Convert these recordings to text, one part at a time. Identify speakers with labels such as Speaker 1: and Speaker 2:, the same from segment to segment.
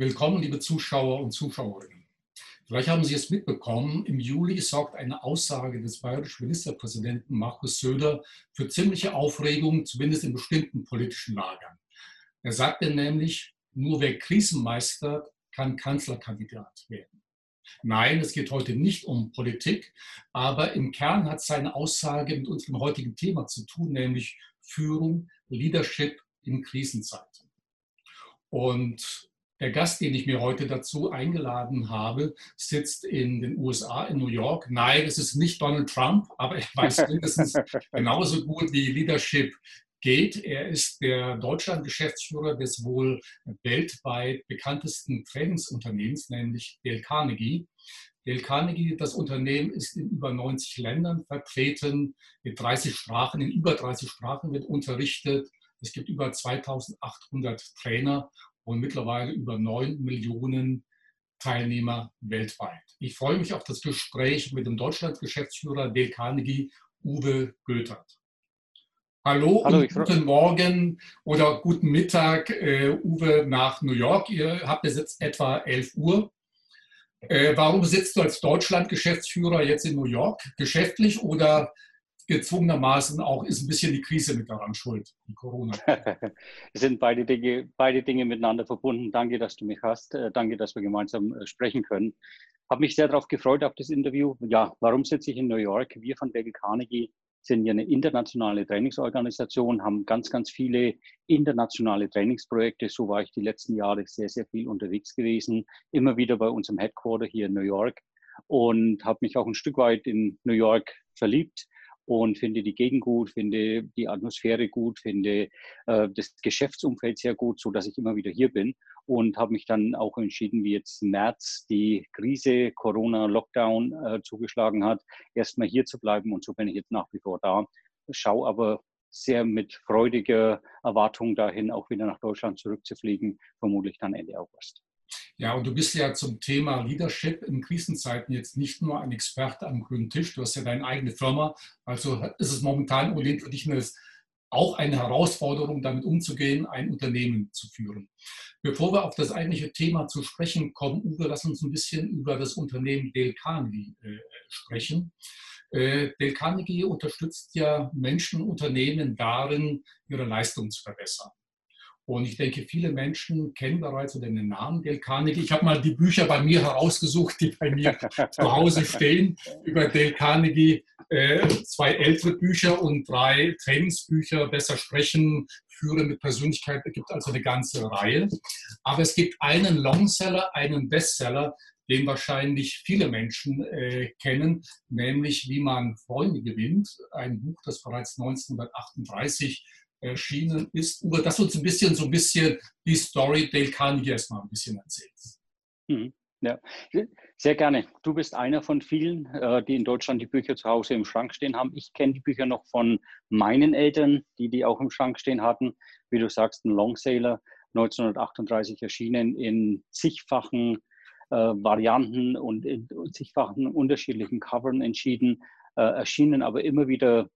Speaker 1: Willkommen, liebe Zuschauer und Zuschauerinnen. Vielleicht haben Sie es mitbekommen, im Juli sorgt eine Aussage des bayerischen Ministerpräsidenten Markus Söder für ziemliche Aufregung, zumindest in bestimmten politischen Lagern. Er sagte nämlich, nur wer Krisen meistert, kann Kanzlerkandidat werden. Nein, es geht heute nicht um Politik, aber im Kern hat seine Aussage mit unserem heutigen Thema zu tun, nämlich Führung, Leadership in Krisenzeiten. Und der Gast, den ich mir heute dazu eingeladen habe, sitzt in den USA, in New York. Nein, es ist nicht Donald Trump, aber er weiß mindestens genauso gut, wie Leadership geht. Er ist der Deutschland-Geschäftsführer des wohl weltweit bekanntesten Trainingsunternehmens, nämlich Dale Carnegie. Dale Carnegie, das Unternehmen ist in über 90 Ländern vertreten, mit 30 Sprachen, in über 30 Sprachen wird unterrichtet. Es gibt über 2800 Trainer und mittlerweile über 9 Millionen Teilnehmer weltweit. Ich freue mich auf das Gespräch mit dem Deutschland-Geschäftsführer Dale Carnegie, Uwe Götert. Hallo, Hallo und guten Morgen oder guten Mittag, äh, Uwe, nach New York. Ihr habt jetzt etwa 11 Uhr. Äh, warum sitzt du als Deutschland-Geschäftsführer jetzt in New York? Geschäftlich oder gezwungenermaßen auch ist ein bisschen die Krise mit daran schuld, die Corona.
Speaker 2: es sind beide Dinge, beide Dinge miteinander verbunden. Danke, dass du mich hast. Äh, danke, dass wir gemeinsam äh, sprechen können. Habe mich sehr darauf gefreut, auf das Interview. Ja, warum sitze ich in New York? Wir von Dale Carnegie sind ja eine internationale Trainingsorganisation, haben ganz, ganz viele internationale Trainingsprojekte. So war ich die letzten Jahre sehr, sehr viel unterwegs gewesen. Immer wieder bei unserem Headquarter hier in New York und habe mich auch ein Stück weit in New York verliebt und finde die Gegend gut, finde die Atmosphäre gut, finde äh, das Geschäftsumfeld sehr gut, so dass ich immer wieder hier bin und habe mich dann auch entschieden, wie jetzt März die Krise Corona Lockdown äh, zugeschlagen hat, erstmal hier zu bleiben und so bin ich jetzt nach wie vor da. Schaue aber sehr mit freudiger Erwartung dahin, auch wieder nach Deutschland zurückzufliegen, vermutlich dann Ende August.
Speaker 1: Ja, und du bist ja zum Thema Leadership in Krisenzeiten jetzt nicht nur ein Experte am grünen Tisch, du hast ja deine eigene Firma. Also ist es momentan für dich eine, auch eine Herausforderung, damit umzugehen, ein Unternehmen zu führen. Bevor wir auf das eigentliche Thema zu sprechen kommen, Uwe, lass uns ein bisschen über das Unternehmen Dale Carnegie äh, sprechen. Äh, Dale Carnegie unterstützt ja Menschen, Unternehmen darin, ihre Leistung zu verbessern. Und ich denke, viele Menschen kennen bereits den Namen Dale Carnegie. Ich habe mal die Bücher bei mir herausgesucht, die bei mir zu Hause stehen, über Dale Carnegie. Äh, zwei ältere Bücher und drei Trainingsbücher, Besser sprechen, Führen mit Persönlichkeit. Es gibt also eine ganze Reihe. Aber es gibt einen Longseller, einen Bestseller, den wahrscheinlich viele Menschen äh, kennen, nämlich Wie man Freunde gewinnt. Ein Buch, das bereits 1938 erschienen ist, über das uns ein bisschen so ein bisschen die Story Dale Carnegie erstmal ein bisschen erzählt.
Speaker 2: Mhm. Ja, sehr gerne. Du bist einer von vielen, äh, die in Deutschland die Bücher zu Hause im Schrank stehen haben. Ich kenne die Bücher noch von meinen Eltern, die die auch im Schrank stehen hatten. Wie du sagst, ein Longsailor, 1938 erschienen in zigfachen äh, Varianten und in zigfachen unterschiedlichen Covern entschieden, äh, erschienen aber immer wieder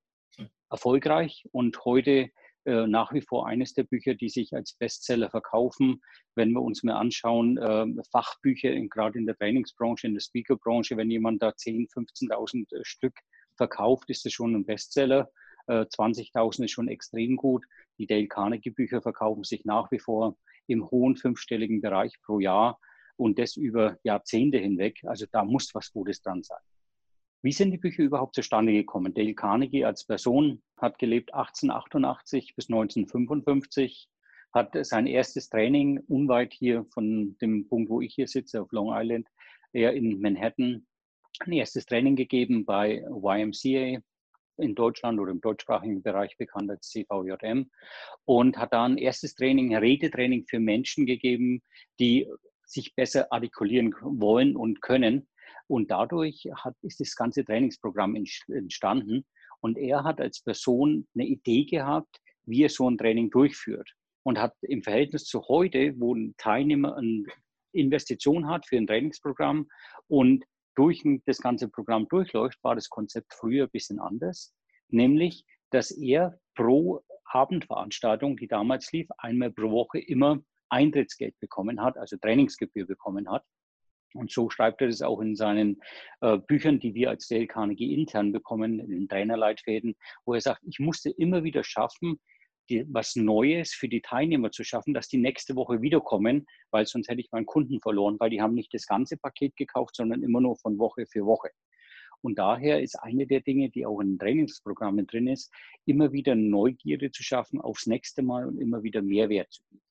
Speaker 2: erfolgreich und heute äh, nach wie vor eines der Bücher, die sich als Bestseller verkaufen. Wenn wir uns mal anschauen, äh, Fachbücher, gerade in der Trainingsbranche, in der Speakerbranche, wenn jemand da 10.000, 15.000 äh, Stück verkauft, ist das schon ein Bestseller. 20.000 äh, ist schon extrem gut. Die Dale Carnegie Bücher verkaufen sich nach wie vor im hohen fünfstelligen Bereich pro Jahr und das über Jahrzehnte hinweg. Also da muss was Gutes dran sein. Wie sind die Bücher überhaupt zustande gekommen? Dale Carnegie als Person hat gelebt 1888 bis 1955, hat sein erstes Training unweit hier von dem Punkt, wo ich hier sitze, auf Long Island, er in Manhattan, ein erstes Training gegeben bei YMCA in Deutschland oder im deutschsprachigen Bereich bekannt als CVJM und hat da ein erstes Training, ein Redetraining für Menschen gegeben, die sich besser artikulieren wollen und können und dadurch hat, ist das ganze Trainingsprogramm entstanden. Und er hat als Person eine Idee gehabt, wie er so ein Training durchführt. Und hat im Verhältnis zu heute, wo ein Teilnehmer eine Investition hat für ein Trainingsprogramm und durch das ganze Programm durchläuft, war das Konzept früher ein bisschen anders. Nämlich, dass er pro Abendveranstaltung, die damals lief, einmal pro Woche immer Eintrittsgeld bekommen hat, also Trainingsgebühr bekommen hat. Und so schreibt er das auch in seinen äh, Büchern, die wir als Dale Carnegie intern bekommen, in den Trainerleitfäden, wo er sagt, ich musste immer wieder schaffen, die, was Neues für die Teilnehmer zu schaffen, dass die nächste Woche wiederkommen, weil sonst hätte ich meinen Kunden verloren, weil die haben nicht das ganze Paket gekauft, sondern immer nur von Woche für Woche. Und daher ist eine der Dinge, die auch in Trainingsprogrammen drin ist, immer wieder Neugierde zu schaffen aufs nächste Mal und immer wieder Mehrwert zu bieten.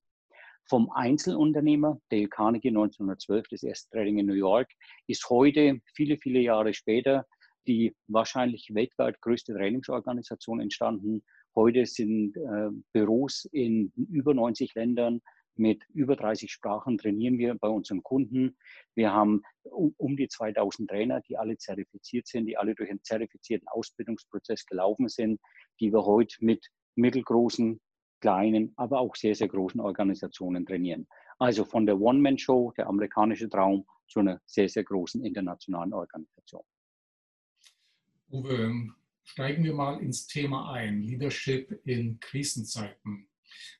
Speaker 2: Vom Einzelunternehmer, Dale Carnegie 1912, das erste Training in New York, ist heute, viele, viele Jahre später, die wahrscheinlich weltweit größte Trainingsorganisation entstanden. Heute sind äh, Büros in über 90 Ländern mit über 30 Sprachen trainieren wir bei unseren Kunden. Wir haben um die 2000 Trainer, die alle zertifiziert sind, die alle durch einen zertifizierten Ausbildungsprozess gelaufen sind, die wir heute mit mittelgroßen, kleinen, aber auch sehr, sehr großen Organisationen trainieren. Also von der One-Man-Show, der amerikanische Traum, zu einer sehr, sehr großen internationalen Organisation.
Speaker 1: Uwe, steigen wir mal ins Thema ein, Leadership in Krisenzeiten.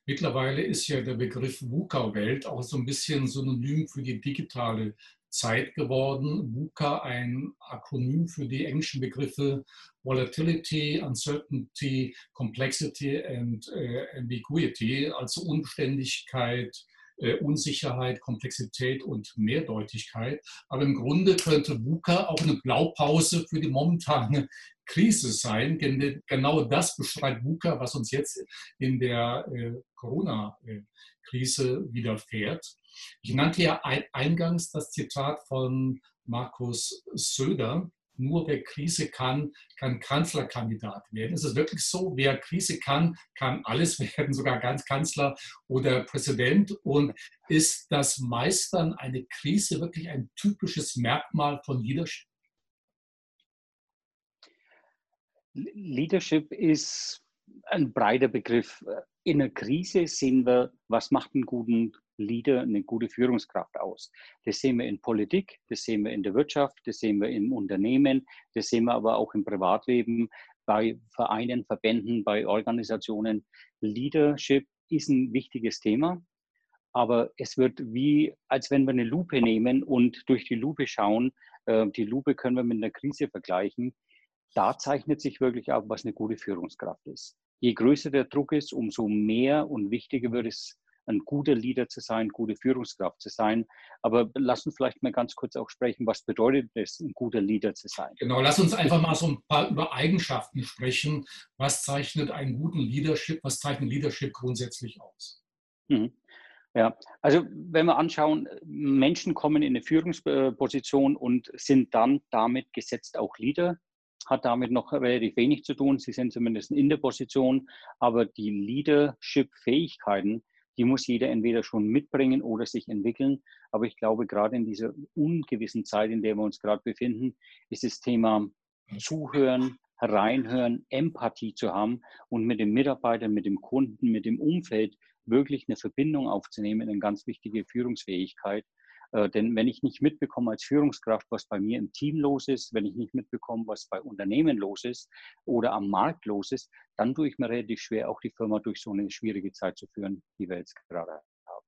Speaker 1: Mittlerweile ist ja der Begriff VUCA-Welt auch so ein bisschen synonym für die digitale Zeit geworden. VUCA ein Akronym für die englischen Begriffe Volatility, Uncertainty, Complexity and äh, Ambiguity, also Unbeständigkeit, äh, Unsicherheit, Komplexität und Mehrdeutigkeit. Aber im Grunde könnte VUCA auch eine Blaupause für die momentane Krise sein. Genau das beschreibt VUCA, was uns jetzt in der äh, Corona-Krise widerfährt. Ich nannte ja eingangs das Zitat von Markus Söder, nur wer Krise kann, kann Kanzlerkandidat werden. Ist es wirklich so? Wer Krise kann, kann alles werden, sogar ganz Kanzler oder Präsident. Und ist das Meistern eine Krise wirklich ein typisches Merkmal von Leadership?
Speaker 2: Leadership ist ein breiter Begriff. In einer Krise sehen wir, was macht einen guten Leader, eine gute Führungskraft aus. Das sehen wir in Politik, das sehen wir in der Wirtschaft, das sehen wir im Unternehmen, das sehen wir aber auch im Privatleben, bei Vereinen, Verbänden, bei Organisationen. Leadership ist ein wichtiges Thema, aber es wird wie, als wenn wir eine Lupe nehmen und durch die Lupe schauen. Äh, die Lupe können wir mit einer Krise vergleichen. Da zeichnet sich wirklich ab, was eine gute Führungskraft ist. Je größer der Druck ist, umso mehr und wichtiger wird es, ein guter Leader zu sein, gute Führungskraft zu sein. Aber lass uns vielleicht mal ganz kurz auch sprechen, was bedeutet es, ein guter Leader zu sein?
Speaker 1: Genau, lass uns einfach mal so ein paar über Eigenschaften sprechen. Was zeichnet einen guten Leadership, was zeichnet Leadership grundsätzlich aus?
Speaker 2: Mhm. Ja, also wenn wir anschauen, Menschen kommen in eine Führungsposition und sind dann damit gesetzt auch Leader, hat damit noch relativ wenig zu tun. Sie sind zumindest in der Position, aber die Leadership-Fähigkeiten, die muss jeder entweder schon mitbringen oder sich entwickeln. Aber ich glaube, gerade in dieser ungewissen Zeit, in der wir uns gerade befinden, ist das Thema Zuhören, reinhören, Empathie zu haben und mit dem Mitarbeiter, mit dem Kunden, mit dem Umfeld wirklich eine Verbindung aufzunehmen, eine ganz wichtige Führungsfähigkeit. Äh, denn wenn ich nicht mitbekomme als Führungskraft, was bei mir im Team los ist, wenn ich nicht mitbekomme, was bei Unternehmen los ist oder am Markt los ist, dann tue ich mir relativ schwer, auch die Firma durch so eine schwierige Zeit zu führen, die wir jetzt gerade haben.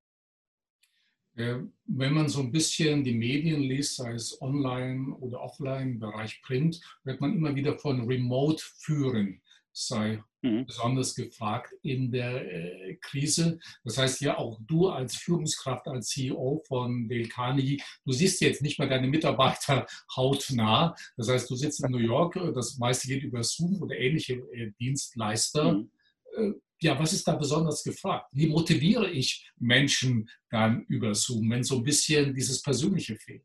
Speaker 1: Äh, wenn man so ein bisschen die Medien liest, sei es online oder offline, im Bereich Print, wird man immer wieder von Remote führen sei mhm. besonders gefragt in der äh, Krise. Das heißt ja auch du als Führungskraft, als CEO von Dale Carnegie, du siehst jetzt nicht mehr deine Mitarbeiter hautnah. Das heißt, du sitzt in New York, das meiste geht über Zoom oder ähnliche äh, Dienstleister. Mhm. Äh, ja, was ist da besonders gefragt? Wie motiviere ich Menschen dann über Zoom, wenn so ein bisschen dieses Persönliche fehlt?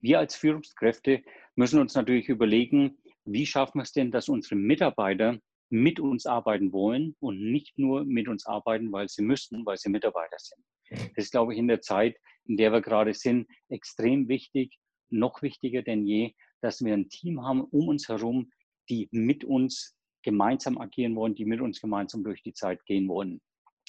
Speaker 2: Wir als Führungskräfte müssen uns natürlich überlegen, wie schaffen wir es denn, dass unsere Mitarbeiter mit uns arbeiten wollen und nicht nur mit uns arbeiten, weil sie müssen, weil sie Mitarbeiter sind. Das ist, glaube ich, in der Zeit, in der wir gerade sind, extrem wichtig, noch wichtiger denn je, dass wir ein Team haben um uns herum, die mit uns gemeinsam agieren wollen, die mit uns gemeinsam durch die Zeit gehen wollen.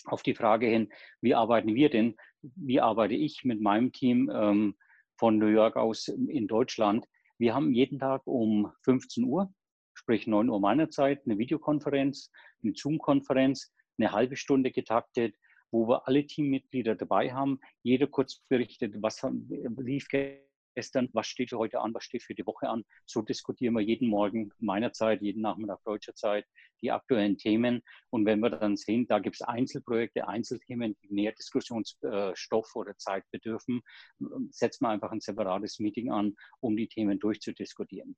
Speaker 2: Auf die Frage hin, wie arbeiten wir denn? Wie arbeite ich mit meinem Team ähm, von New York aus in Deutschland? Wir haben jeden Tag um 15 Uhr sprich 9 Uhr meiner Zeit, eine Videokonferenz, eine Zoom-Konferenz, eine halbe Stunde getaktet, wo wir alle Teammitglieder dabei haben, jeder kurz berichtet, was lief gestern, was steht heute an, was steht für die Woche an. So diskutieren wir jeden Morgen meiner Zeit, jeden Nachmittag deutscher Zeit die aktuellen Themen. Und wenn wir dann sehen, da gibt es Einzelprojekte, Einzelthemen, die mehr Diskussionsstoff oder Zeit bedürfen, setzen wir einfach ein separates Meeting an, um die Themen durchzudiskutieren.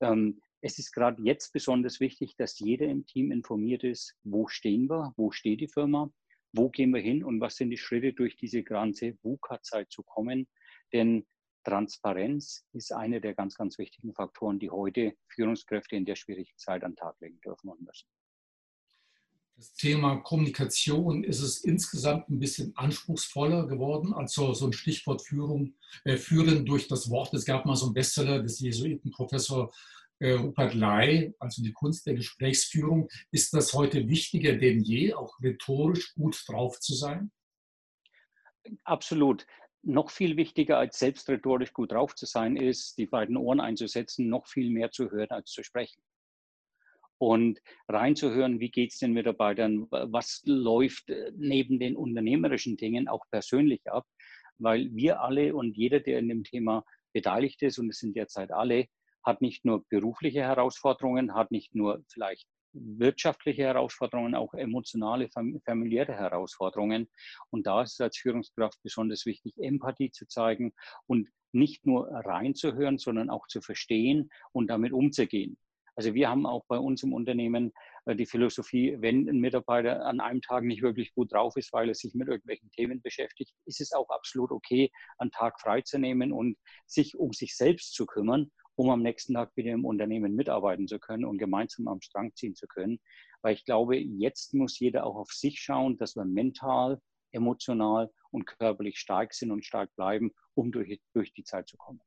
Speaker 2: Ähm, es ist gerade jetzt besonders wichtig, dass jeder im Team informiert ist, wo stehen wir, wo steht die Firma, wo gehen wir hin und was sind die Schritte durch diese ganze VUCA-Zeit zu kommen. Denn Transparenz ist einer der ganz, ganz wichtigen Faktoren, die heute Führungskräfte in der schwierigen Zeit an den Tag legen dürfen und müssen.
Speaker 1: Das Thema Kommunikation ist es insgesamt ein bisschen anspruchsvoller geworden. Also so ein Stichwort Führung, äh, Führen durch das Wort. Es gab mal so einen Bestseller des Jesuitenprofessor äh, Rupert Lai, also die Kunst der Gesprächsführung. Ist das heute wichtiger denn je, auch rhetorisch gut drauf zu sein?
Speaker 2: Absolut noch viel wichtiger als selbst rhetorisch gut drauf zu sein, ist, die beiden Ohren einzusetzen, noch viel mehr zu hören als zu sprechen. Und reinzuhören, wie geht es den Mitarbeitern, was läuft äh, neben den unternehmerischen Dingen auch persönlich ab, weil wir alle und jeder, der in dem Thema beteiligt ist, und es sind derzeit alle, hat nicht nur berufliche Herausforderungen, hat nicht nur vielleicht wirtschaftliche Herausforderungen, auch emotionale, familiäre Herausforderungen. Und da ist es als Führungskraft besonders wichtig, Empathie zu zeigen und nicht nur reinzuhören, sondern auch zu verstehen und damit umzugehen. Also wir haben auch bei uns im Unternehmen äh, die Philosophie, wenn ein Mitarbeiter an einem Tag nicht wirklich gut drauf ist, weil er sich mit irgendwelchen Themen beschäftigt, ist es auch absolut okay, einen Tag freizunehmen und sich um sich selbst zu kümmern um am nächsten Tag wieder im Unternehmen mitarbeiten zu können und gemeinsam am Strang ziehen zu können. Weil ich glaube, jetzt muss jeder auch auf sich schauen, dass wir mental, emotional und körperlich stark sind und stark bleiben, um durch, durch die Zeit zu kommen.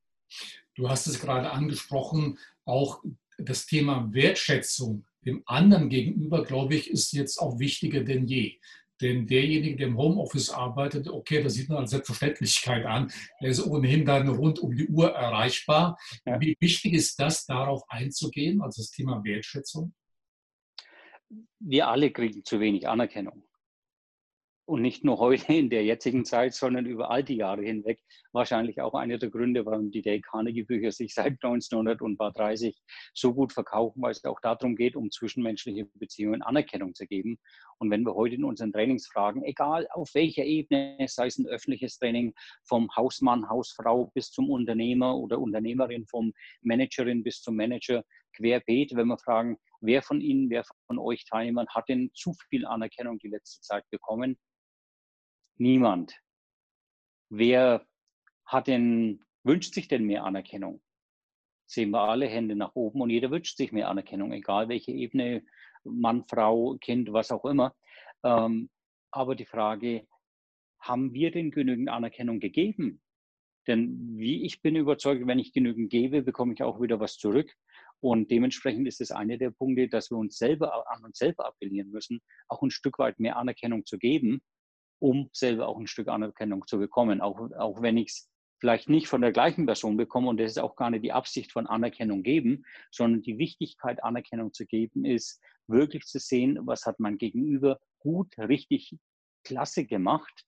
Speaker 1: Du hast es gerade angesprochen, auch das Thema Wertschätzung dem anderen gegenüber, glaube ich, ist jetzt auch wichtiger denn je. Denn derjenige, der im Homeoffice arbeitet, okay, das sieht man als Selbstverständlichkeit an, der ist ohnehin dann rund um die Uhr erreichbar. Ja. Wie wichtig ist das, darauf einzugehen, also das Thema Wertschätzung?
Speaker 2: Wir alle kriegen zu wenig Anerkennung und nicht nur heute in der jetzigen Zeit, sondern über all die Jahre hinweg wahrscheinlich auch einer der Gründe, warum die Dale Carnegie Bücher sich seit 1930 so gut verkaufen, weil es auch darum geht, um zwischenmenschliche Beziehungen Anerkennung zu geben. Und wenn wir heute in unseren Trainings fragen, egal auf welcher Ebene, sei es ein öffentliches Training vom Hausmann, Hausfrau bis zum Unternehmer oder Unternehmerin, vom Managerin bis zum Manager, querbeet, wenn wir fragen, wer von Ihnen, wer von euch Teilnehmern hat denn zu viel Anerkennung die letzte Zeit bekommen? Niemand. Wer hat denn, wünscht sich denn mehr Anerkennung? Sehen wir alle Hände nach oben und jeder wünscht sich mehr Anerkennung, egal welche Ebene, Mann, Frau, Kind, was auch immer. Ähm, aber die Frage, haben wir denn genügend Anerkennung gegeben? Denn wie ich bin überzeugt, wenn ich genügend gebe, bekomme ich auch wieder was zurück. Und dementsprechend ist es einer der Punkte, dass wir uns selber an uns selber appellieren müssen, auch ein Stück weit mehr Anerkennung zu geben, um selber auch ein Stück Anerkennung zu bekommen. Auch, auch wenn ich es vielleicht nicht von der gleichen Person bekomme und das ist auch gar nicht die Absicht von Anerkennung geben, sondern die Wichtigkeit, Anerkennung zu geben, ist wirklich zu sehen, was hat mein Gegenüber gut, richtig, klasse gemacht,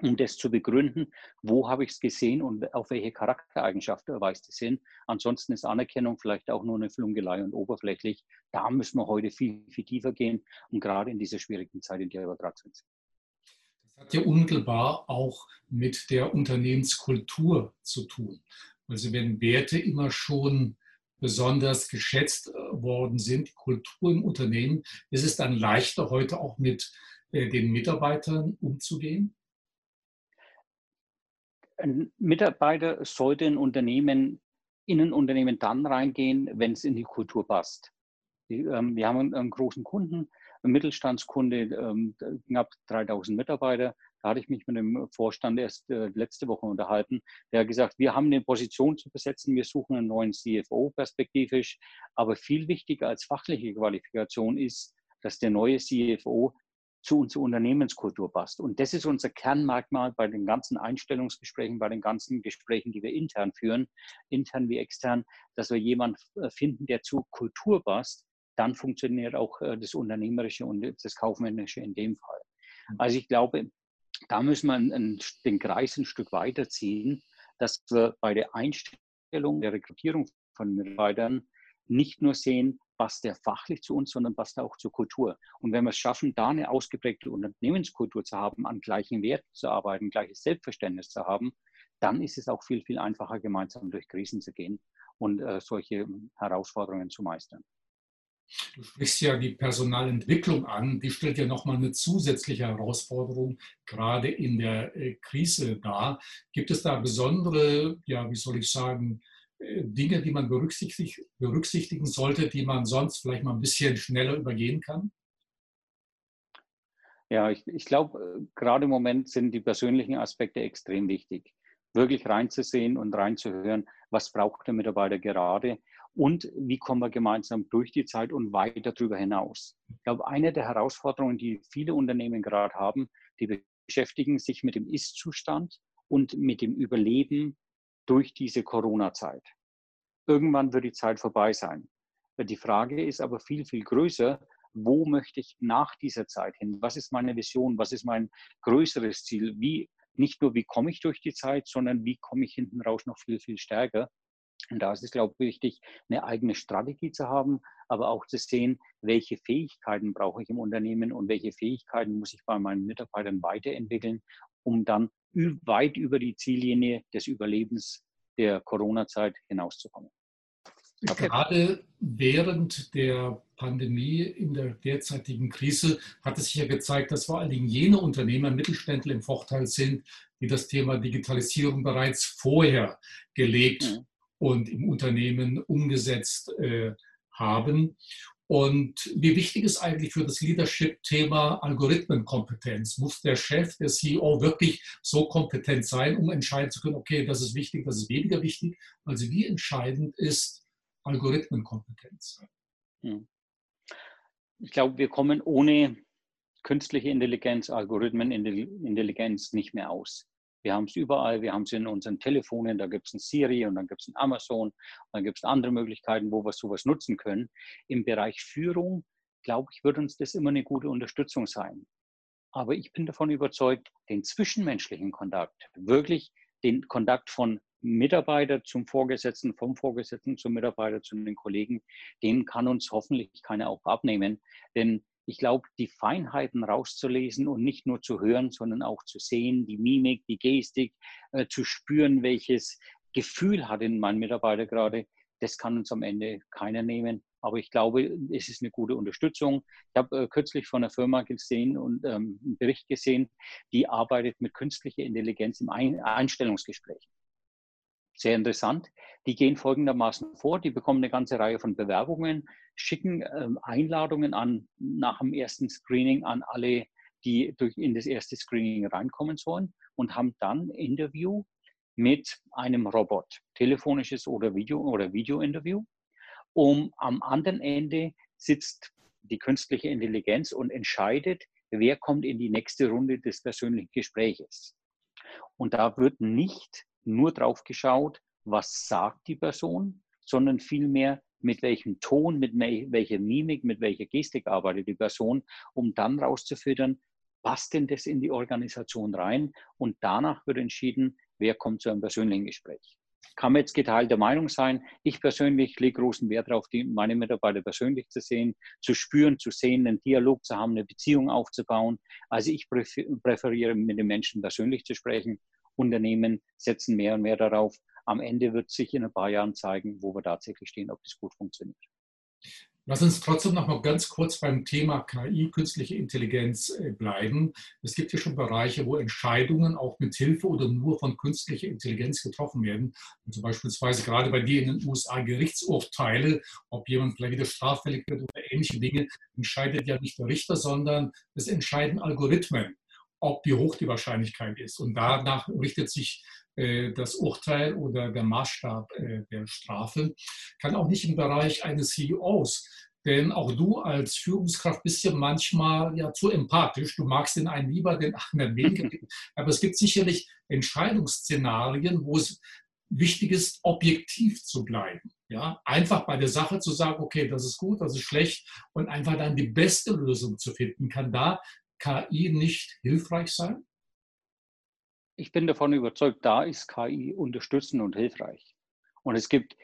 Speaker 2: um das zu begründen, wo habe ich es gesehen und auf welche Charaktereigenschaften weist es hin. Ansonsten ist Anerkennung vielleicht auch nur eine Flungelei und oberflächlich. Da müssen wir heute viel, viel tiefer gehen und gerade in dieser schwierigen Zeit, in der wir gerade sind
Speaker 1: hat ja unmittelbar auch mit der Unternehmenskultur zu tun. Also wenn Werte immer schon besonders geschätzt äh, worden sind, Kultur im Unternehmen, ist es dann leichter, heute auch mit äh, den Mitarbeitern umzugehen?
Speaker 2: Ein Mitarbeiter sollte in, Unternehmen, in ein Unternehmen dann reingehen, wenn es in die Kultur passt. Ähm, wir haben einen großen Kunden, Mittelstandskunde, ähm, knapp 3000 Mitarbeiter. Da hatte ich mich mit dem Vorstand erst äh, letzte Woche unterhalten. Der hat gesagt, wir haben eine Position zu besetzen, wir suchen einen neuen CFO perspektivisch. Aber viel wichtiger als fachliche Qualifikation ist, dass der neue CFO zu unserer Unternehmenskultur passt. Und das ist unser Kernmerkmal bei den ganzen Einstellungsgesprächen, bei den ganzen Gesprächen, die wir intern führen, intern wie extern, dass wir jemanden äh, finden, der zur Kultur passt dann funktioniert auch äh, das Unternehmerische und das Kaufmännische in dem Fall. Mhm. Also ich glaube, da müssen wir den Kreis ein Stück weiterziehen, dass wir bei der Einstellung, der Rekrutierung von Mitarbeitern nicht nur sehen, passt der fachlich zu uns, sondern passt auch zur Kultur. Und wenn wir es schaffen, da eine ausgeprägte Unternehmenskultur zu haben, an gleichen Werten zu arbeiten, gleiches Selbstverständnis zu haben, dann ist es auch viel, viel einfacher, gemeinsam durch Krisen zu gehen und äh, solche Herausforderungen zu meistern.
Speaker 1: Du sprichst ja die Personalentwicklung an, die stellt ja nochmal eine zusätzliche Herausforderung, gerade in der äh, Krise dar. Gibt es da besondere, ja, wie soll ich sagen, äh, Dinge, die man berücksichtig, berücksichtigen sollte, die man sonst vielleicht mal ein bisschen schneller übergehen kann?
Speaker 2: Ja, ich, ich glaube, äh, gerade im Moment sind die persönlichen Aspekte extrem wichtig. Wirklich reinzusehen und reinzuhören, was braucht der Mitarbeiter gerade und wie kommen wir gemeinsam durch die Zeit und weiter darüber hinaus. Ich glaube, eine der Herausforderungen, die viele Unternehmen gerade haben, die beschäftigen sich mit dem Ist-Zustand und mit dem Überleben durch diese Corona-Zeit. Irgendwann wird die Zeit vorbei sein. Die Frage ist aber viel, viel größer, wo möchte ich nach dieser Zeit hin? Was ist meine Vision? Was ist mein größeres Ziel? Wie, nicht nur, wie komme ich durch die Zeit, sondern wie komme ich hinten raus noch viel, viel stärker? Und da ist es, glaube ich, wichtig, eine eigene Strategie zu haben, aber auch zu sehen, welche Fähigkeiten brauche ich im Unternehmen und welche Fähigkeiten muss ich bei meinen Mitarbeitern weiterentwickeln, um dann weit über die Ziellinie des Überlebens der Corona-Zeit hinauszukommen.
Speaker 1: Okay. Gerade während der Pandemie, in der derzeitigen Krise, hat es sich ja gezeigt, dass vor allen Dingen jene Unternehmer, Mittelständler im Vorteil sind, die das Thema Digitalisierung bereits vorher gelegt mhm. und im Unternehmen umgesetzt äh, haben. Und wie wichtig ist eigentlich für das Leadership-Thema Algorithmenkompetenz? Muss der Chef, der CEO wirklich so kompetent sein, um entscheiden zu können, okay, das ist wichtig, das ist weniger wichtig? Also wie entscheidend ist Algorithmenkompetenz? Hm.
Speaker 2: Ich glaube, wir kommen ohne künstliche Intelligenz, Algorithmenintelligenz nicht mehr aus. Wir haben es überall, wir haben es in unseren Telefonen, da gibt es ein Siri und dann gibt es ein Amazon, dann gibt es andere Möglichkeiten, wo wir sowas nutzen können. Im Bereich Führung, glaube ich, wird uns das immer eine gute Unterstützung sein. Aber ich bin davon überzeugt, den zwischenmenschlichen Kontakt, wirklich den Kontakt von Mitarbeiter zum Vorgesetzten, vom Vorgesetzten zum Mitarbeiter, zu den Kollegen, den kann uns hoffentlich keiner auch abnehmen. Denn ich glaube, die Feinheiten rauszulesen und nicht nur zu hören, sondern auch zu sehen, die Mimik, die Gestik, äh, zu spüren, welches Gefühl hat in mein Mitarbeiter gerade, das kann uns am Ende keiner nehmen. Aber ich glaube, es ist eine gute Unterstützung. Ich habe äh, kürzlich von einer Firma gesehen und ähm, einen Bericht gesehen, die arbeitet mit künstlicher Intelligenz im Ein Einstellungsgespräch sehr interessant. Die gehen folgendermaßen vor, die bekommen eine ganze Reihe von Bewerbungen, schicken ähm, Einladungen an nach dem ersten Screening an alle, die durch in das erste Screening reinkommen sollen und haben dann Interview mit einem Robot, telefonisches oder Video oder Videointerview. Um am anderen Ende sitzt die künstliche Intelligenz und entscheidet, wer kommt in die nächste Runde des persönlichen Gespräches. Und da wird nicht nur drauf geschaut, was sagt die Person, sondern vielmehr, mit welchem Ton, mit welcher Mimik, mit welcher Gestik arbeitet die Person, um dann rauszufüttern, passt denn das in die Organisation rein? Und danach wird entschieden, wer kommt zu einem persönlichen Gespräch. Kann man jetzt geteilter Meinung sein. Ich persönlich lege großen Wert darauf, meine Mitarbeiter persönlich zu sehen, zu spüren, zu sehen, einen Dialog zu haben, eine Beziehung aufzubauen. Also ich präferiere, mit den Menschen persönlich zu sprechen Unternehmen setzen mehr und mehr darauf. Am Ende wird sich in ein paar Jahren zeigen, wo wir tatsächlich stehen, ob das gut funktioniert.
Speaker 1: Lass uns trotzdem noch mal ganz kurz beim Thema KI, künstliche Intelligenz, äh, bleiben. Es gibt ja schon Bereiche, wo Entscheidungen auch mit Hilfe oder nur von künstlicher Intelligenz getroffen werden. Also beispielsweise gerade bei dir in den USA Gerichtsurteile, ob jemand vielleicht wieder straffällig wird oder ähnliche Dinge, entscheidet ja nicht der Richter, sondern es entscheiden Algorithmen ob wie hoch die Wahrscheinlichkeit ist. Und danach richtet sich äh, das Urteil oder der Maßstab äh, der Strafe. Kann auch nicht im Bereich eines CEOs. Denn auch du als Führungskraft bist ja manchmal ja zu empathisch. Du magst den einen lieber, den anderen weniger. Aber es gibt sicherlich Entscheidungsszenarien, wo es wichtig ist, objektiv zu bleiben. Ja, einfach bei der Sache zu sagen, okay, das ist gut, das ist schlecht und einfach dann die beste Lösung zu finden, kann da KI nicht hilfreich sein?
Speaker 2: Ich bin davon überzeugt, da ist KI unterstützend und hilfreich. Und es gibt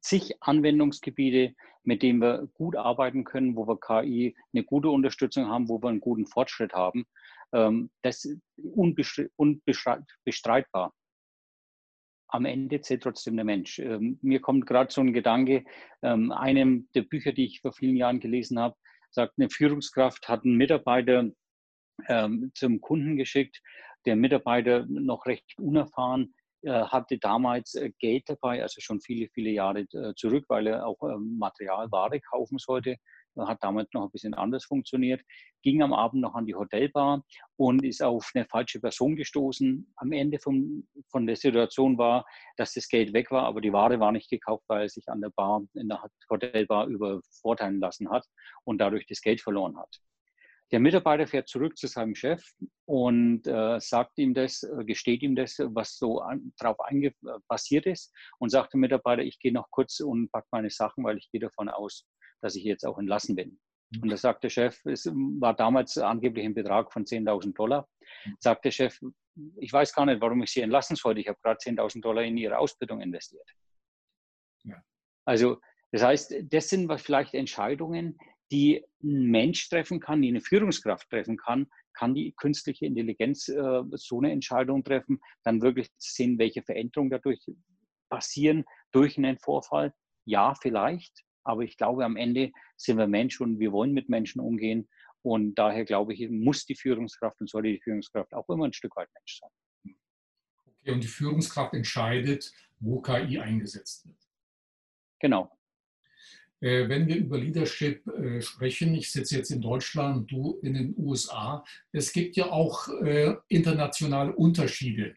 Speaker 2: zig Anwendungsgebiete, mit denen wir gut arbeiten können, wo wir KI eine gute Unterstützung haben, wo wir einen guten Fortschritt haben. Ähm, das ist unbestreitbar. Am Ende zählt trotzdem der Mensch. Ähm, mir kommt gerade so ein Gedanke, ähm, einem der Bücher, die ich vor vielen Jahren gelesen habe, sagt, eine Führungskraft hat einen Mitarbeiter zum Kunden geschickt, der Mitarbeiter noch recht unerfahren, äh, hatte damals äh, Geld dabei, also schon viele, viele Jahre äh, zurück, weil er auch ähm, Material, Ware kaufen sollte. Hat damals noch ein bisschen anders funktioniert, ging am Abend noch an die Hotelbar und ist auf eine falsche Person gestoßen. Am Ende von, von der Situation war, dass das Geld weg war, aber die Ware war nicht gekauft, weil er sich an der Bar, in der Hotelbar übervorteilen lassen hat und dadurch das Geld verloren hat. Der Mitarbeiter fährt zurück zu seinem Chef und äh, sagt ihm das, äh, gesteht ihm das, was so an, drauf einge äh, passiert ist und sagt dem Mitarbeiter, ich gehe noch kurz und packe meine Sachen, weil ich gehe davon aus, dass ich jetzt auch entlassen bin. Mhm. Und da sagt der Chef, es war damals angeblich ein Betrag von 10.000 Dollar, mhm. sagt der Chef, ich weiß gar nicht, warum ich Sie entlassen sollte, ich habe gerade 10.000 Dollar in Ihre Ausbildung investiert. Ja. Also das heißt, das sind vielleicht Entscheidungen, die ein Mensch treffen kann, die eine Führungskraft treffen kann, kann die künstliche Intelligenz äh, so eine Entscheidung treffen, dann wirklich sehen, welche Veränderungen dadurch passieren durch einen Vorfall. Ja, vielleicht, aber ich glaube, am Ende sind wir Mensch und wir wollen mit Menschen umgehen. Und daher glaube ich, muss die Führungskraft und sollte die Führungskraft auch immer ein Stück weit Mensch sein.
Speaker 1: Okay, und die Führungskraft entscheidet, wo KI eingesetzt wird.
Speaker 2: Genau.
Speaker 1: Äh, wenn wir über Leadership äh, sprechen, ich sitze jetzt in Deutschland, du in den USA, es gibt ja auch äh, internationale Unterschiede.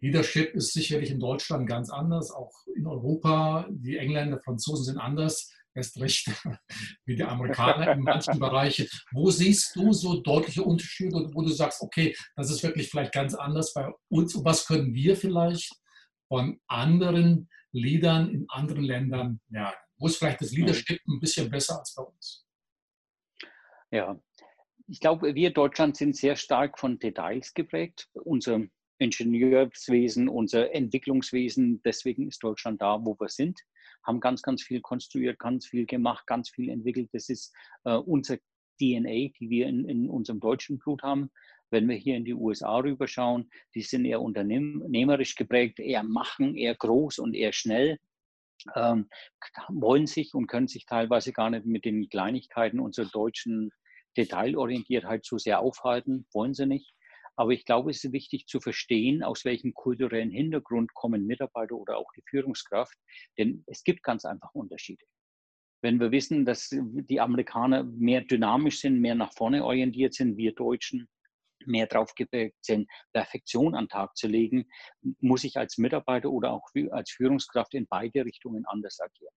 Speaker 1: Leadership ist sicherlich in Deutschland ganz anders, auch in Europa. Die Engländer, Franzosen sind anders, erst recht wie die Amerikaner in manchen Bereichen. Wo siehst du so deutliche Unterschiede, wo du sagst, okay, das ist wirklich vielleicht ganz anders bei uns und was können wir vielleicht von anderen Leadern in anderen Ländern lernen? Wo ist vielleicht das. Leadership ein bisschen besser als bei uns?
Speaker 2: Ja, ich glaube, wir Deutschland sind sehr stark von Details geprägt. Unser Ingenieurswesen, unser Entwicklungswesen, deswegen ist Deutschland da, wo wir sind, haben ganz, ganz viel konstruiert, ganz viel gemacht, ganz viel entwickelt. Das ist äh, unser DNA, die wir in, in unserem deutschen Blut haben. Wenn wir hier in die USA rüberschauen, die sind eher unternehmerisch geprägt, eher machen, eher groß und eher schnell ähm, wollen sich und können sich teilweise gar nicht mit den Kleinigkeiten unserer deutschen Detailorientiertheit zu sehr aufhalten, wollen sie nicht. Aber ich glaube, es ist wichtig zu verstehen, aus welchem kulturellen Hintergrund kommen Mitarbeiter oder auch die Führungskraft. Denn es gibt ganz einfach Unterschiede. Wenn wir wissen, dass die Amerikaner mehr dynamisch sind, mehr nach vorne orientiert sind, wir Deutschen mehr drauf geprägt sind, Perfektion an den Tag zu legen, muss ich als Mitarbeiter oder auch als Führungskraft in beide Richtungen anders agieren.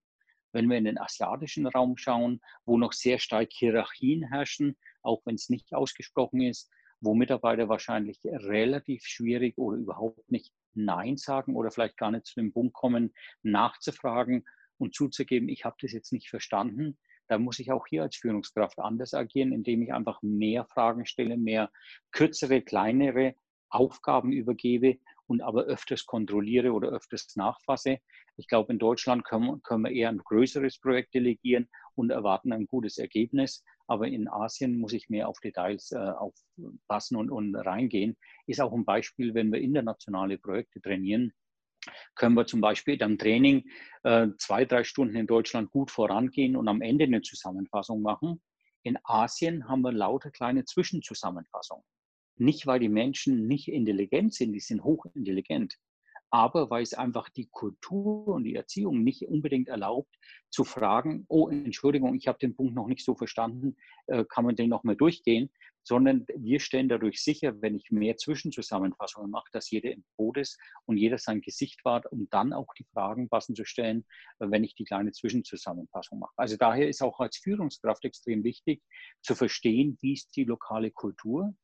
Speaker 2: Wenn wir in den asiatischen Raum schauen, wo noch sehr stark Hierarchien herrschen, auch wenn es nicht ausgesprochen ist, wo Mitarbeiter wahrscheinlich relativ schwierig oder überhaupt nicht Nein sagen oder vielleicht gar nicht zu dem Punkt kommen, nachzufragen und zuzugeben, ich habe das jetzt nicht verstanden, da muss ich auch hier als Führungskraft anders agieren, indem ich einfach mehr Fragen stelle, mehr kürzere, kleinere Aufgaben übergebe und aber öfters kontrolliere oder öfters nachfasse. Ich glaube, in Deutschland können, können wir eher ein größeres Projekt delegieren und erwarten ein gutes Ergebnis. Aber in Asien muss ich mehr auf Details äh, aufpassen und, und reingehen. Ist auch ein Beispiel, wenn wir internationale Projekte trainieren, können wir zum Beispiel am Training äh, zwei, drei Stunden in Deutschland gut vorangehen und am Ende eine Zusammenfassung machen. In Asien haben wir lauter kleine Zwischenzusammenfassungen. Nicht, weil die Menschen nicht intelligent sind, die sind hochintelligent, aber weil es einfach die Kultur und die Erziehung nicht unbedingt erlaubt, zu fragen, oh, Entschuldigung, ich habe den Punkt noch nicht so verstanden, äh, kann man den noch mal durchgehen, sondern wir stellen dadurch sicher, wenn ich mehr Zwischenzusammenfassungen mache, dass jeder im Boot ist und jeder sein Gesicht wahrt, um dann auch die Fragen passend zu stellen, wenn ich die kleine Zwischenzusammenfassung mache. Also daher ist auch als Führungskraft extrem wichtig zu verstehen, wie ist die lokale Kultur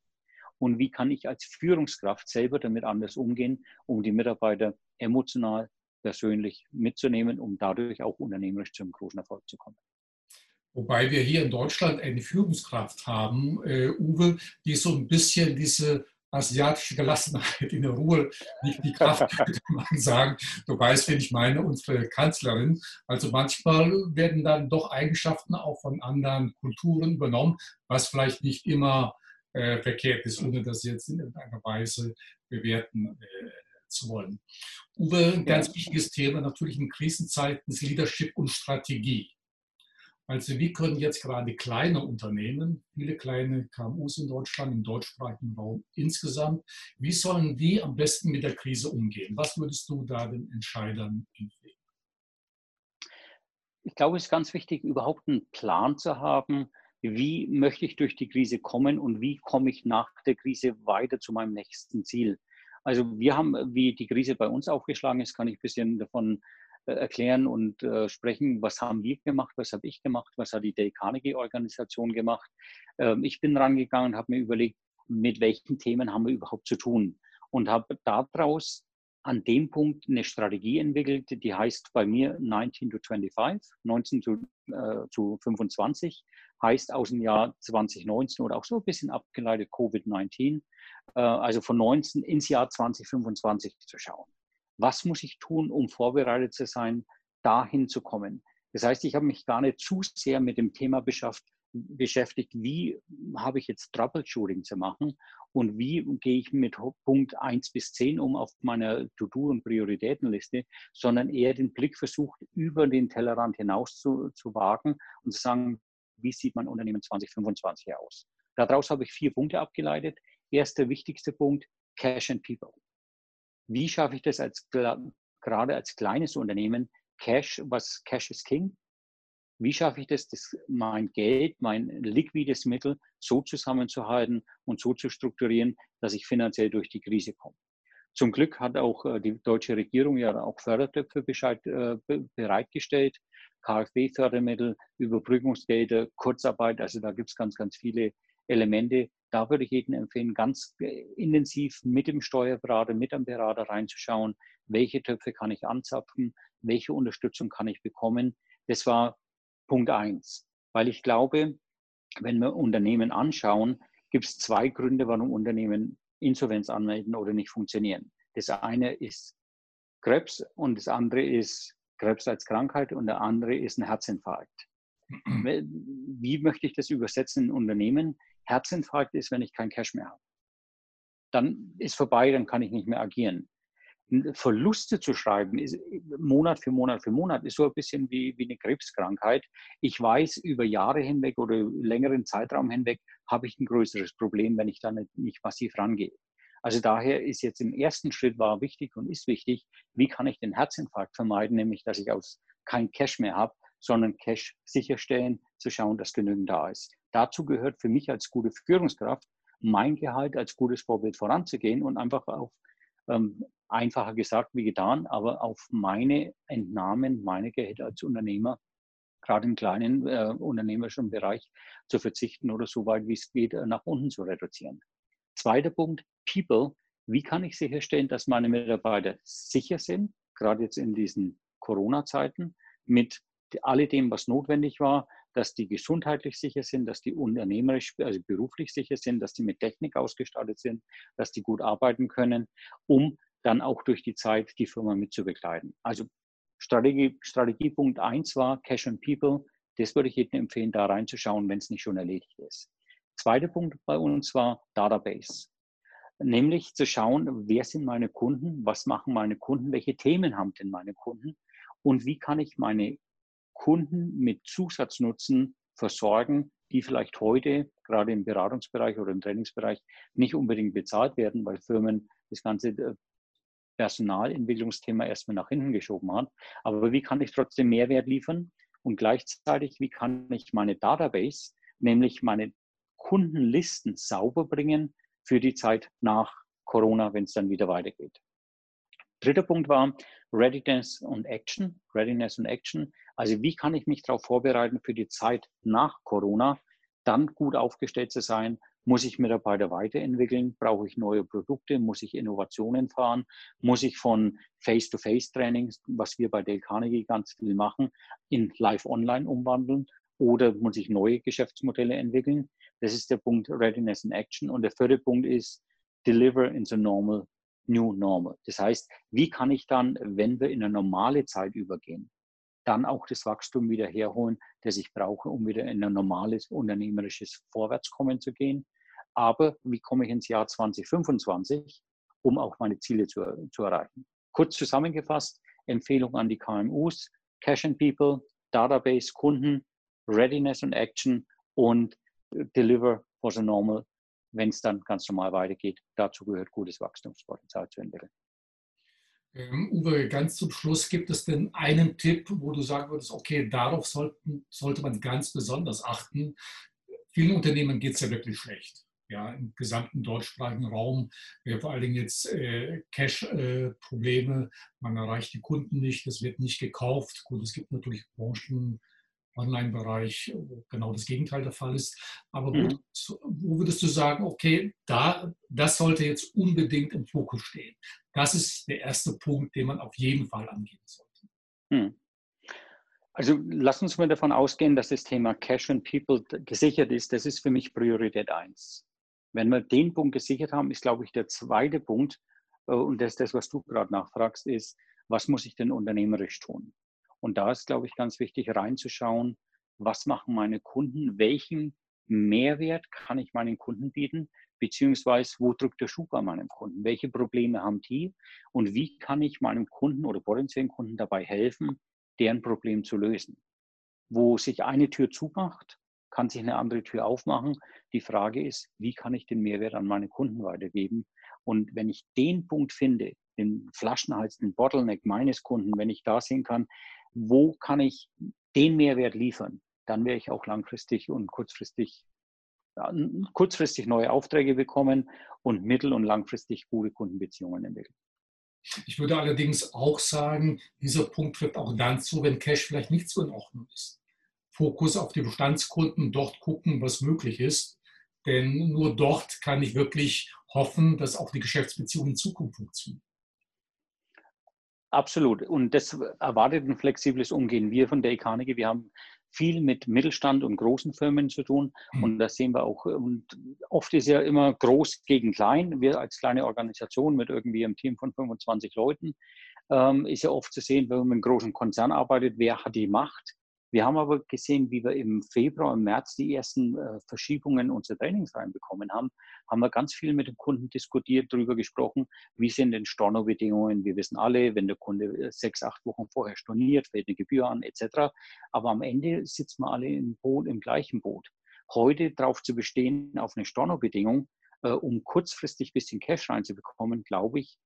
Speaker 2: und wie kann ich als Führungskraft selber damit anders umgehen, um die Mitarbeiter emotional, persönlich mitzunehmen, um dadurch auch unternehmerisch zu einem großen Erfolg zu kommen.
Speaker 1: Wobei wir hier in Deutschland eine Führungskraft haben, äh, Uwe, die so ein bisschen diese asiatische Gelassenheit, in der Ruhe nicht die Kraft, könnte man sagen. Du weißt, wen ich meine, unsere Kanzlerin. Also manchmal werden dann doch Eigenschaften auch von anderen Kulturen übernommen, was vielleicht nicht immer äh, verkehrt ist, ohne das jetzt in irgendeiner Weise bewerten äh, zu wollen. Uwe, ein ganz wichtiges Thema natürlich in Krisenzeiten ist Leadership und Strategie. Also wie können jetzt gerade kleine Unternehmen, viele kleine KMUs in Deutschland, im deutschsprachigen Raum insgesamt, wie sollen die am besten mit der Krise umgehen? Was würdest du da den Entscheidern empfehlen?
Speaker 2: Ich glaube, es ist ganz wichtig, überhaupt einen Plan zu haben, wie möchte ich durch die Krise kommen und wie komme ich nach der Krise weiter zu meinem nächsten Ziel. Also wir haben, wie die Krise bei uns aufgeschlagen ist, kann ich ein bisschen davon erklären und äh, sprechen, was haben wir gemacht, was habe ich gemacht, was hat die Dale Carnegie-Organisation gemacht. Ähm, ich bin rangegangen und habe mir überlegt, mit welchen Themen haben wir überhaupt zu tun und habe daraus an dem Punkt eine Strategie entwickelt, die heißt bei mir 19 to 25, 19 zu, äh, zu 25, heißt aus dem Jahr 2019 oder auch so ein bisschen abgeleitet Covid-19, äh, also von 19 ins Jahr 2025 zu schauen was muss ich tun, um vorbereitet zu sein, dahin zu kommen. Das heißt, ich habe mich gar nicht zu sehr mit dem Thema beschäftigt, wie habe ich jetzt Troubleshooting zu machen und wie gehe ich mit Punkt 1 bis 10 um auf meiner To-Do- und Prioritätenliste, sondern eher den Blick versucht, über den Tellerrand hinaus zu, zu wagen und zu sagen, wie sieht mein Unternehmen 2025 aus? Daraus habe ich vier Punkte abgeleitet. Erster wichtigster Punkt, Cash and People. Wie schaffe ich das als, gerade als kleines Unternehmen? Cash, was Cash is King? Wie schaffe ich das, das, mein Geld, mein liquides Mittel so zusammenzuhalten und so zu strukturieren, dass ich finanziell durch die Krise komme? Zum Glück hat auch äh, die deutsche Regierung ja auch Fördertöpfe äh, bereitgestellt, KfW-Fördermittel, Überbrückungsgelder, Kurzarbeit. Also da gibt es ganz, ganz viele Elemente, da würde ich jedem empfehlen, ganz äh, intensiv mit dem Steuerberater, mit dem Berater reinzuschauen, welche Töpfe kann ich anzapfen, welche Unterstützung kann ich bekommen. Das war Punkt eins, weil ich glaube, wenn wir Unternehmen anschauen, gibt es zwei Gründe, warum Unternehmen Insolvenz anmelden oder nicht funktionieren. Das eine ist Krebs und das andere ist Krebs als Krankheit und der andere ist ein Herzinfarkt. Wie möchte ich das übersetzen in Unternehmen? Herzinfarkt ist, wenn ich kein Cash mehr habe. Dann ist vorbei, dann kann ich nicht mehr agieren. Verluste zu schreiben, ist, Monat für Monat für Monat, ist so ein bisschen wie, wie eine Krebskrankheit. Ich weiß, über Jahre hinweg oder längeren Zeitraum hinweg habe ich ein größeres Problem, wenn ich da nicht, nicht massiv rangehe. Also daher ist jetzt im ersten Schritt war wichtig und ist wichtig, wie kann ich den Herzinfarkt vermeiden, nämlich dass ich aus kein Cash mehr habe, sondern Cash sicherstellen, zu schauen, dass genügend da ist. Dazu gehört für mich als gute Führungskraft, mein Gehalt als gutes Vorbild voranzugehen und einfach auf, ähm, einfacher gesagt wie getan, aber auf meine Entnahmen, meine Gehälter als Unternehmer, gerade im kleinen äh, unternehmerischen Bereich, zu verzichten oder so weit wie es geht, äh, nach unten zu reduzieren. Zweiter Punkt, People. Wie kann ich sicherstellen, dass meine Mitarbeiter sicher sind, gerade jetzt in diesen Corona-Zeiten, mit alledem, was notwendig war, dass die gesundheitlich sicher sind, dass die unternehmerisch, also beruflich sicher sind, dass die mit Technik ausgestattet sind, dass die gut arbeiten können, um dann auch durch die Zeit die Firma mitzubegleiten. Also Strategie, Strategiepunkt 1 war Cash and People. Das würde ich jedem empfehlen, da reinzuschauen, wenn es nicht schon erledigt ist. Zweiter Punkt bei uns war Database. Nämlich zu schauen, wer sind meine Kunden, was machen meine Kunden, welche Themen haben denn meine Kunden und wie kann ich meine Kunden mit Zusatznutzen versorgen, die vielleicht heute gerade im Beratungsbereich oder im Trainingsbereich nicht unbedingt bezahlt werden, weil Firmen das ganze äh, Personalentwicklungsthema erstmal nach hinten geschoben haben. Aber wie kann ich trotzdem Mehrwert liefern? Und gleichzeitig, wie kann ich meine Database, nämlich meine Kundenlisten sauber bringen für die Zeit nach Corona, wenn es dann wieder weitergeht? Dritter Punkt war Readiness und Action. Readiness und Action. Also wie kann ich mich darauf vorbereiten für die Zeit nach Corona, dann gut aufgestellt zu sein? Muss ich Mitarbeiter weiterentwickeln? Brauche ich neue Produkte? Muss ich Innovationen fahren? Muss ich von Face-to-Face-Trainings, was wir bei Dale Carnegie ganz viel machen, in Live-Online umwandeln? Oder muss ich neue Geschäftsmodelle entwickeln? Das ist der Punkt Readiness and Action. Und der vierte Punkt ist deliver in the normal, new normal. Das heißt, wie kann ich dann, wenn wir in eine normale Zeit übergehen, dann auch das Wachstum wieder herholen, das ich brauche, um wieder in ein normales unternehmerisches Vorwärtskommen zu gehen. Aber wie komme ich ins Jahr 2025, um auch meine Ziele zu, zu erreichen? Kurz zusammengefasst, Empfehlung an die KMUs, Cash and People, Database, Kunden, Readiness und Action und Deliver for the Normal, wenn es dann ganz normal weitergeht. Dazu gehört gutes Wachstumspotenzial zu entwickeln.
Speaker 1: Ähm, Uwe, ganz zum Schluss, gibt es denn einen Tipp, wo du sagen würdest, okay, darauf sollten, sollte man ganz besonders achten? Vielen Unternehmen geht es ja wirklich schlecht. Ja, im gesamten deutschsprachigen Raum, wir vor allen Dingen jetzt äh, Cash-Probleme, äh, man erreicht die Kunden nicht, es wird nicht gekauft. Gut, es gibt natürlich Branchen, Online-Bereich genau das Gegenteil der Fall ist. Aber wo, mhm. wo, würdest du sagen, okay, da, das sollte jetzt unbedingt im Fokus stehen? Das ist der erste Punkt, den man auf jeden Fall angehen sollte. Mhm.
Speaker 2: Also lass uns mal davon ausgehen, dass das Thema Cash and People gesichert ist. Das ist für mich Priorität eins. Wenn wir den Punkt gesichert haben, ist, glaube ich, der zweite Punkt, äh, und das ist das, was du gerade nachfragst, ist, was muss ich denn unternehmerisch tun? Und da ist, glaube ich, ganz wichtig reinzuschauen, was machen meine Kunden, welchen Mehrwert kann ich meinen Kunden bieten, beziehungsweise wo drückt der Schuh bei meinem Kunden, welche Probleme haben die und wie kann ich meinem Kunden oder potenziellen Kunden dabei helfen, deren Problem zu lösen. Wo sich eine Tür zumacht, kann sich eine andere Tür aufmachen. Die Frage ist, wie kann ich den Mehrwert an meine Kunden weitergeben? Und wenn ich den Punkt finde, den Flaschenhals, den Bottleneck meines Kunden, wenn ich da sehen kann, wo kann ich den Mehrwert liefern, dann werde ich auch langfristig und kurzfristig, kurzfristig neue Aufträge bekommen und mittel- und langfristig gute Kundenbeziehungen entwickeln.
Speaker 1: Ich würde allerdings auch sagen, dieser Punkt trifft auch dann zu, wenn Cash vielleicht nicht so in Ordnung ist. Fokus auf die Bestandskunden, dort gucken, was möglich ist. Denn nur dort kann ich wirklich hoffen, dass auch die Geschäftsbeziehungen in Zukunft funktionieren.
Speaker 2: Absolut. Und das erwartet ein flexibles Umgehen. Wir von der Economy, wir haben viel mit Mittelstand und großen Firmen zu tun. Mhm. Und das sehen wir auch. Und oft ist ja immer groß gegen klein. Wir als kleine Organisation mit irgendwie einem Team von 25 Leuten ähm, ist ja oft zu sehen, wenn man mit einem großen Konzern arbeitet, wer hat die Macht, wir haben aber gesehen, wie wir im Februar, im März die ersten äh, Verschiebungen unserer Trainings reinbekommen haben, haben wir ganz viel mit dem Kunden diskutiert, darüber gesprochen, wie sind denn Stornobedingungen. Wir wissen alle, wenn der Kunde äh, sechs, acht Wochen vorher storniert, fällt eine Gebühr an, etc. Aber am Ende sitzen wir alle im Boot, im gleichen Boot. Heute darauf zu bestehen, auf eine Stornobedingung, äh, um kurzfristig ein bisschen Cash reinzubekommen, glaube ich,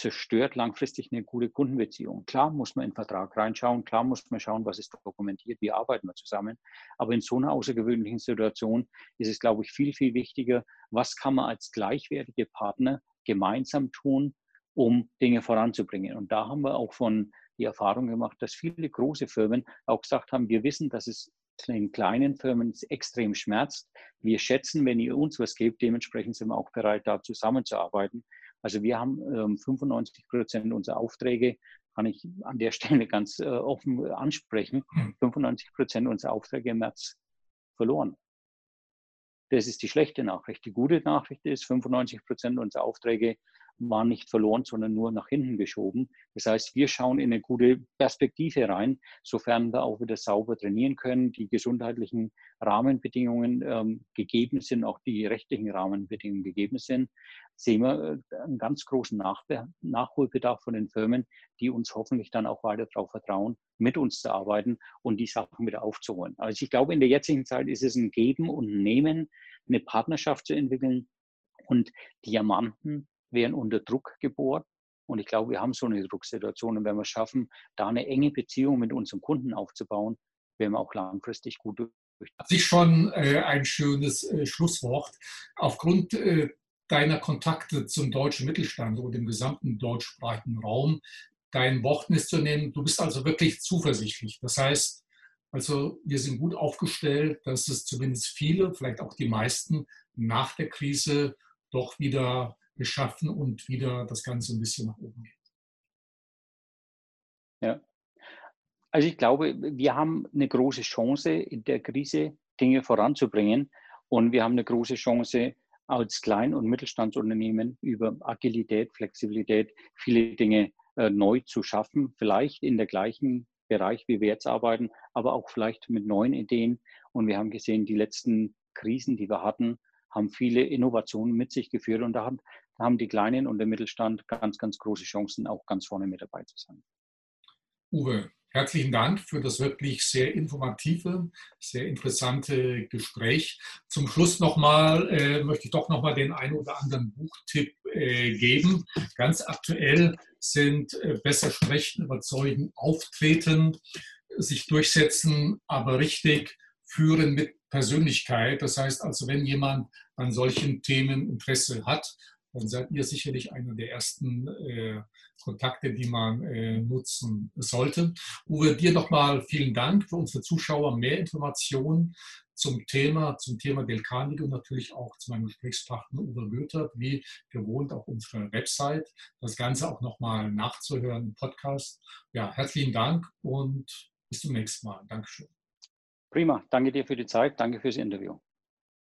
Speaker 2: zerstört langfristig eine gute Kundenbeziehung. Klar muss man in den Vertrag reinschauen, klar muss man schauen, was ist dokumentiert, wie arbeiten wir zusammen. Aber in so einer außergewöhnlichen Situation ist es, glaube ich, viel, viel wichtiger, was kann man als gleichwertige Partner gemeinsam tun, um Dinge voranzubringen. Und da haben wir auch von die Erfahrung gemacht, dass viele große Firmen auch gesagt haben, wir wissen, dass es in kleinen Firmen extrem schmerzt. Wir schätzen, wenn ihr uns was gebt, dementsprechend sind wir auch bereit, da zusammenzuarbeiten. Also wir haben ähm, 95 Prozent unserer Aufträge, kann ich an der Stelle ganz äh, offen ansprechen, 95 hm. Prozent unserer Aufträge im März verloren. Das ist die schlechte Nachricht. Die gute Nachricht ist, 95 Prozent unserer Aufträge waren nicht verloren, sondern nur nach hinten geschoben. Das heißt, wir schauen in eine gute Perspektive rein, sofern wir auch wieder sauber trainieren können, die gesundheitlichen Rahmenbedingungen ähm, gegeben sind, auch die rechtlichen Rahmenbedingungen gegeben sind, sehen wir äh, einen ganz großen Nach Nachholbedarf von den Firmen, die uns hoffentlich dann auch weiter darauf vertrauen, mit uns zu arbeiten und die Sachen wieder aufzuholen. Also ich glaube, in der jetzigen Zeit ist es ein Geben und Nehmen, eine Partnerschaft zu entwickeln und Diamanten werden unter Druck geboren. Und ich glaube, wir haben so eine Drucksituation. Und wenn wir es schaffen, da eine enge Beziehung mit unserem Kunden aufzubauen, werden wir auch langfristig gut durch.
Speaker 1: Das ist schon äh, ein schönes äh, Schlusswort. Aufgrund äh, deiner Kontakte zum deutschen Mittelstand und dem gesamten deutschsprachigen Raum dein Wortnis zu nehmen, du bist also wirklich zuversichtlich. Das heißt, also wir sind gut aufgestellt, dass es zumindest viele, vielleicht auch die meisten, nach der Krise doch wieder geschaffen und wieder das Ganze ein bisschen nach oben geht.
Speaker 2: Ja. Also ich glaube, wir haben eine große Chance in der Krise, Dinge voranzubringen. Und wir haben eine große Chance, als Klein- und Mittelstandsunternehmen über Agilität, Flexibilität viele Dinge äh, neu zu schaffen, vielleicht in der gleichen Bereich, wie wir jetzt arbeiten, aber auch vielleicht mit neuen Ideen. Und wir haben gesehen, die letzten Krisen, die wir hatten, haben viele Innovationen mit sich geführt und da haben, haben die Kleinen und der Mittelstand ganz, ganz große Chancen, auch ganz vorne mit dabei zu sein.
Speaker 1: Uwe, herzlichen Dank für das wirklich sehr informative, sehr interessante Gespräch. Zum Schluss nochmal äh, möchte ich doch nochmal den einen oder anderen Buchtipp äh, geben. Ganz aktuell sind äh, Besser sprechen, überzeugen, auftreten, sich durchsetzen, aber richtig führen mit Persönlichkeit. Das heißt also, wenn jemand an solchen Themen Interesse hat, dann seid ihr sicherlich einer der ersten äh, Kontakte, die man äh, nutzen sollte. Uwe, dir nochmal vielen Dank für unsere Zuschauer. Mehr Informationen zum Thema, zum Thema Delkanik und natürlich auch zu meinem Gesprächspartner Uwe Goethe, wie gewohnt auf unserer Website. Das Ganze auch nochmal nachzuhören im Podcast. Ja, herzlichen Dank und bis zum nächsten Mal. Dankeschön.
Speaker 2: Prima, danke dir für die Zeit, danke fürs Interview.